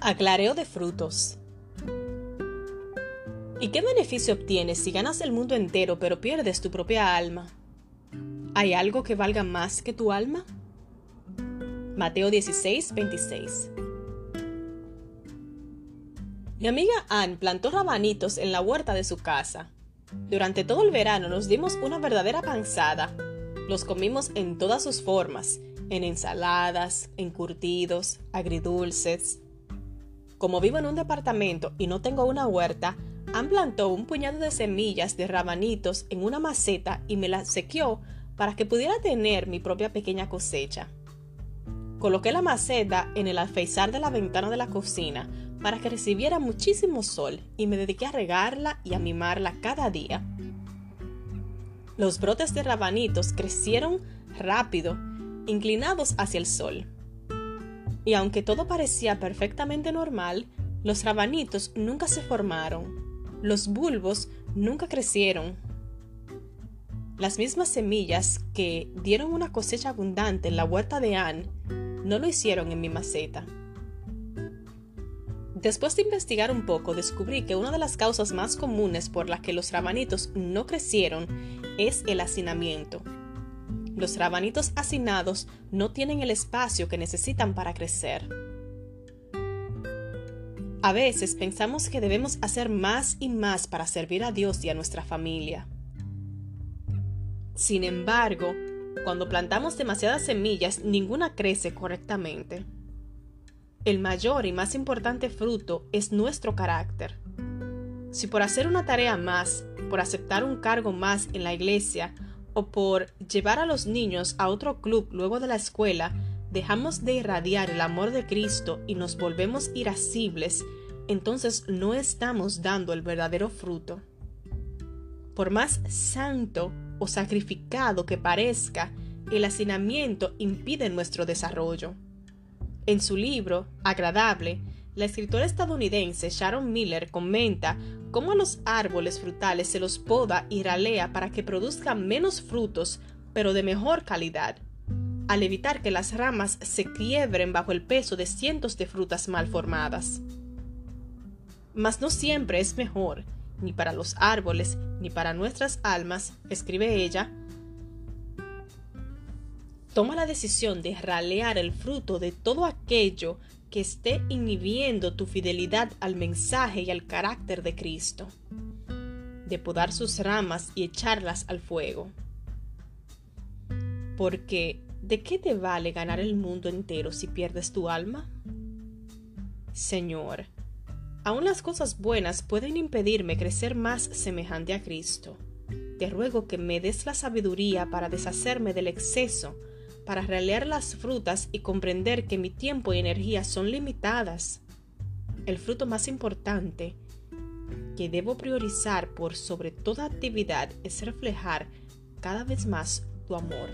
Aclareo de frutos. ¿Y qué beneficio obtienes si ganas el mundo entero pero pierdes tu propia alma? ¿Hay algo que valga más que tu alma? Mateo 16, 26. Mi amiga Ann plantó rabanitos en la huerta de su casa. Durante todo el verano nos dimos una verdadera panzada. Los comimos en todas sus formas, en ensaladas, encurtidos, agridulces, como vivo en un departamento y no tengo una huerta, han plantó un puñado de semillas de rabanitos en una maceta y me las sequeó para que pudiera tener mi propia pequeña cosecha. Coloqué la maceta en el alféizar de la ventana de la cocina para que recibiera muchísimo sol y me dediqué a regarla y a mimarla cada día. Los brotes de rabanitos crecieron rápido, inclinados hacia el sol y aunque todo parecía perfectamente normal, los rabanitos nunca se formaron, los bulbos nunca crecieron. Las mismas semillas que dieron una cosecha abundante en la huerta de Anne no lo hicieron en mi maceta. Después de investigar un poco, descubrí que una de las causas más comunes por las que los rabanitos no crecieron es el hacinamiento los rabanitos hacinados no tienen el espacio que necesitan para crecer. A veces pensamos que debemos hacer más y más para servir a Dios y a nuestra familia. Sin embargo, cuando plantamos demasiadas semillas, ninguna crece correctamente. El mayor y más importante fruto es nuestro carácter. Si por hacer una tarea más, por aceptar un cargo más en la iglesia por llevar a los niños a otro club luego de la escuela, dejamos de irradiar el amor de Cristo y nos volvemos irascibles, entonces no estamos dando el verdadero fruto. Por más santo o sacrificado que parezca, el hacinamiento impide nuestro desarrollo. En su libro, Agradable, la escritora estadounidense Sharon Miller comenta cómo a los árboles frutales se los poda y ralea para que produzcan menos frutos, pero de mejor calidad, al evitar que las ramas se quiebren bajo el peso de cientos de frutas mal formadas. Mas no siempre es mejor, ni para los árboles, ni para nuestras almas, escribe ella, toma la decisión de ralear el fruto de todo aquello que esté inhibiendo tu fidelidad al mensaje y al carácter de Cristo, de podar sus ramas y echarlas al fuego. Porque, ¿de qué te vale ganar el mundo entero si pierdes tu alma? Señor, aún las cosas buenas pueden impedirme crecer más semejante a Cristo. Te ruego que me des la sabiduría para deshacerme del exceso para relear las frutas y comprender que mi tiempo y energía son limitadas. El fruto más importante que debo priorizar por sobre toda actividad es reflejar cada vez más tu amor.